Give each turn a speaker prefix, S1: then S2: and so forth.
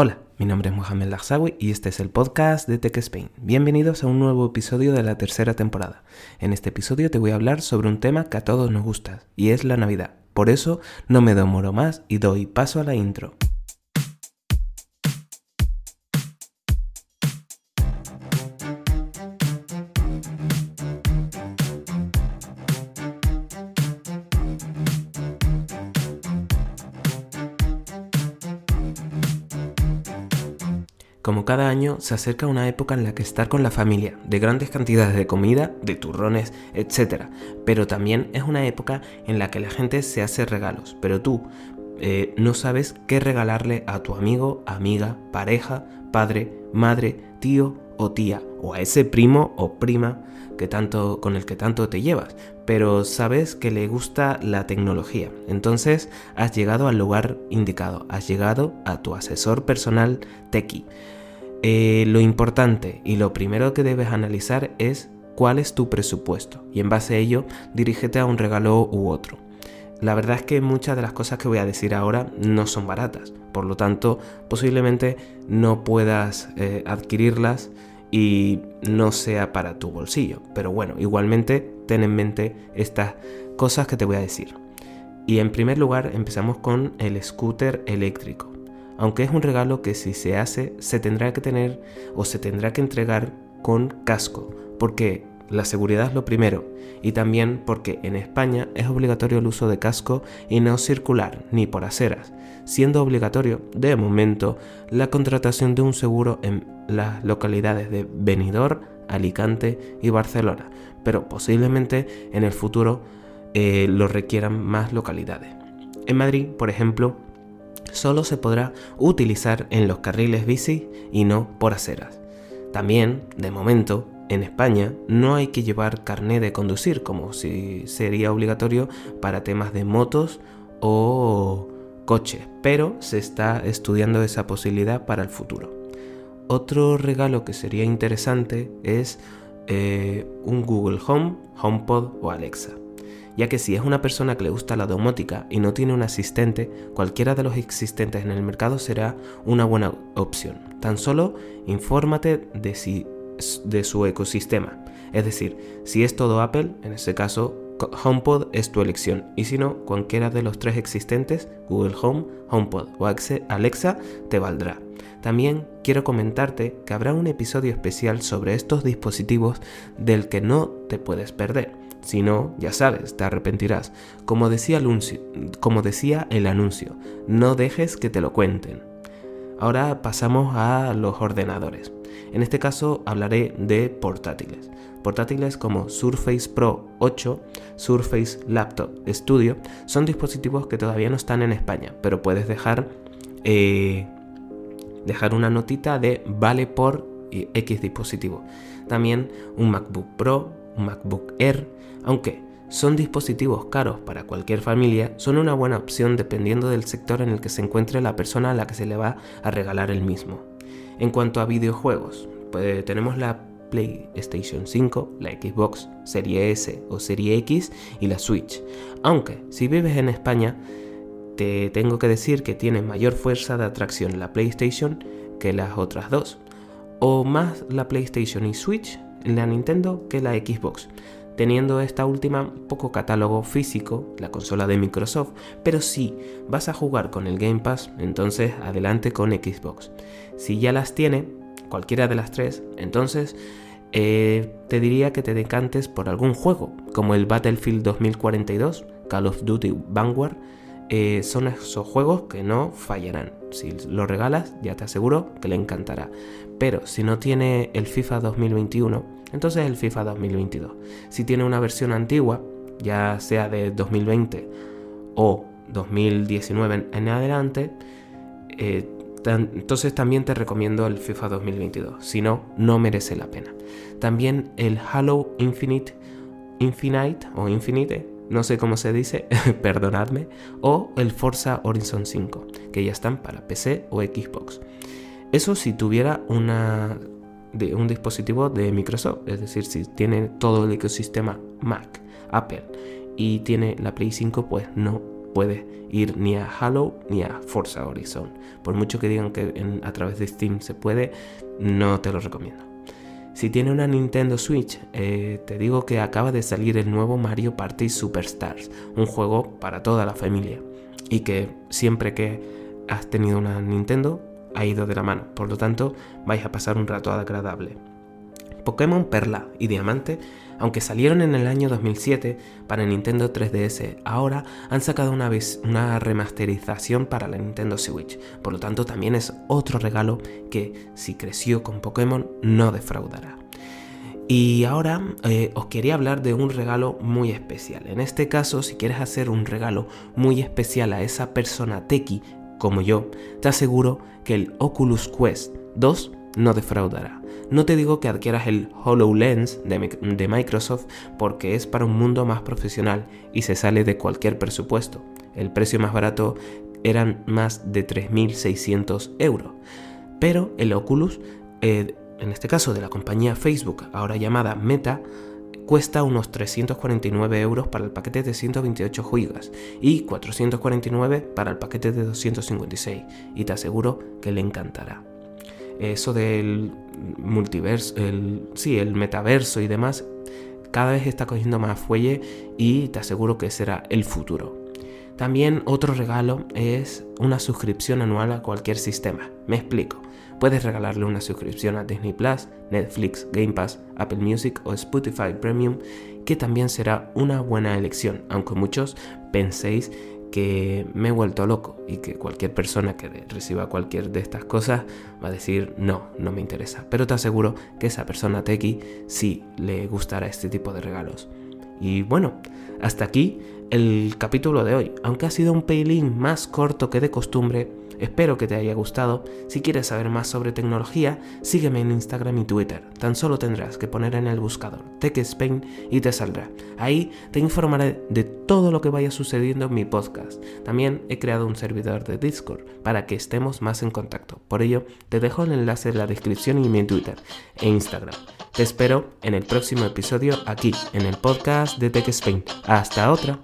S1: Hola, mi nombre es Mohamed Lagsawi y este es el podcast de Tech Spain. Bienvenidos a un nuevo episodio de la tercera temporada. En este episodio te voy a hablar sobre un tema que a todos nos gusta y es la Navidad. Por eso no me demoro más y doy paso a la intro. Como cada año, se acerca una época en la que estar con la familia, de grandes cantidades de comida, de turrones, etc. Pero también es una época en la que la gente se hace regalos, pero tú eh, no sabes qué regalarle a tu amigo, amiga, pareja, padre, madre, tío o tía, o a ese primo o prima que tanto, con el que tanto te llevas, pero sabes que le gusta la tecnología. Entonces has llegado al lugar indicado, has llegado a tu asesor personal Tequi. Eh, lo importante y lo primero que debes analizar es cuál es tu presupuesto y en base a ello dirígete a un regalo u otro. La verdad es que muchas de las cosas que voy a decir ahora no son baratas, por lo tanto posiblemente no puedas eh, adquirirlas y no sea para tu bolsillo. Pero bueno, igualmente ten en mente estas cosas que te voy a decir. Y en primer lugar empezamos con el scooter eléctrico aunque es un regalo que si se hace se tendrá que tener o se tendrá que entregar con casco, porque la seguridad es lo primero y también porque en España es obligatorio el uso de casco y no circular ni por aceras, siendo obligatorio de momento la contratación de un seguro en las localidades de Benidorm, Alicante y Barcelona, pero posiblemente en el futuro eh, lo requieran más localidades. En Madrid, por ejemplo, solo se podrá utilizar en los carriles bici y no por aceras. También, de momento, en España no hay que llevar carné de conducir como si sería obligatorio para temas de motos o coches, pero se está estudiando esa posibilidad para el futuro. Otro regalo que sería interesante es eh, un Google Home, HomePod o Alexa ya que si es una persona que le gusta la domótica y no tiene un asistente, cualquiera de los existentes en el mercado será una buena opción. Tan solo infórmate de, si, de su ecosistema. Es decir, si es todo Apple, en ese caso HomePod es tu elección y si no, cualquiera de los tres existentes, Google Home, HomePod o Alexa, te valdrá. También quiero comentarte que habrá un episodio especial sobre estos dispositivos del que no te puedes perder. Si no, ya sabes, te arrepentirás. Como decía, el anuncio, no dejes que te lo cuenten. Ahora pasamos a los ordenadores. En este caso hablaré de portátiles. Portátiles como Surface Pro 8, Surface Laptop Studio son dispositivos que todavía no están en España, pero puedes dejar, eh, dejar una notita de vale por X dispositivo. También un MacBook Pro, un MacBook Air, aunque son dispositivos caros para cualquier familia, son una buena opción dependiendo del sector en el que se encuentre la persona a la que se le va a regalar el mismo. En cuanto a videojuegos, pues tenemos la PlayStation 5, la Xbox Serie S o Serie X y la Switch. Aunque si vives en España, te tengo que decir que tiene mayor fuerza de atracción la PlayStation que las otras dos. O más la PlayStation y Switch, la Nintendo que la Xbox teniendo esta última poco catálogo físico, la consola de Microsoft, pero si vas a jugar con el Game Pass, entonces adelante con Xbox. Si ya las tiene, cualquiera de las tres, entonces eh, te diría que te decantes por algún juego, como el Battlefield 2042, Call of Duty Vanguard, eh, son esos juegos que no fallarán. Si lo regalas, ya te aseguro que le encantará. Pero si no tiene el FIFA 2021, entonces el FIFA 2022. Si tiene una versión antigua, ya sea de 2020 o 2019 en adelante, eh, entonces también te recomiendo el FIFA 2022. Si no, no merece la pena. También el Halo Infinite, Infinite o Infinite, no sé cómo se dice, perdonadme, o el Forza Horizon 5, que ya están para PC o Xbox. Eso si tuviera una de un dispositivo de Microsoft, es decir, si tiene todo el ecosistema Mac, Apple y tiene la Play 5, pues no puedes ir ni a Halo ni a Forza Horizon. Por mucho que digan que a través de Steam se puede, no te lo recomiendo. Si tiene una Nintendo Switch, eh, te digo que acaba de salir el nuevo Mario Party Superstars, un juego para toda la familia y que siempre que has tenido una Nintendo ha ido de la mano, por lo tanto vais a pasar un rato agradable. Pokémon Perla y Diamante, aunque salieron en el año 2007 para Nintendo 3DS, ahora han sacado una, una remasterización para la Nintendo Switch, por lo tanto también es otro regalo que si creció con Pokémon no defraudará. Y ahora eh, os quería hablar de un regalo muy especial. En este caso, si quieres hacer un regalo muy especial a esa persona tequi como yo, te aseguro que el Oculus Quest 2 no defraudará. No te digo que adquieras el HoloLens de, Microsoft porque es para un mundo más profesional y se sale de cualquier presupuesto. El precio más barato eran más de 3.600 euros. Pero el Oculus, eh, en este caso de la compañía Facebook, ahora llamada Meta, cuesta unos 349 euros para el paquete de 128 GB y 449 para el paquete de 256 y te aseguro que le encantará. Eso del multiverso, el, sí, el metaverso y demás, cada vez está cogiendo más fuelle y te aseguro que será el futuro. También otro regalo es una suscripción anual a cualquier sistema. Me explico. Puedes regalarle una suscripción a Disney Plus, Netflix, Game Pass, Apple Music o Spotify Premium, que también será una buena elección, aunque muchos penséis que me he vuelto loco y que cualquier persona que reciba cualquier de estas cosas va a decir no, no me interesa. Pero te aseguro que esa persona tequi sí le gustará este tipo de regalos. Y bueno, hasta aquí el capítulo de hoy. Aunque ha sido un pelín más corto que de costumbre, Espero que te haya gustado. Si quieres saber más sobre tecnología, sígueme en Instagram y Twitter. Tan solo tendrás que poner en el buscador Tech Spain y te saldrá. Ahí te informaré de todo lo que vaya sucediendo en mi podcast. También he creado un servidor de Discord para que estemos más en contacto. Por ello, te dejo el enlace en la descripción y mi Twitter e Instagram. Te espero en el próximo episodio aquí, en el podcast de Tech Spain. Hasta otra.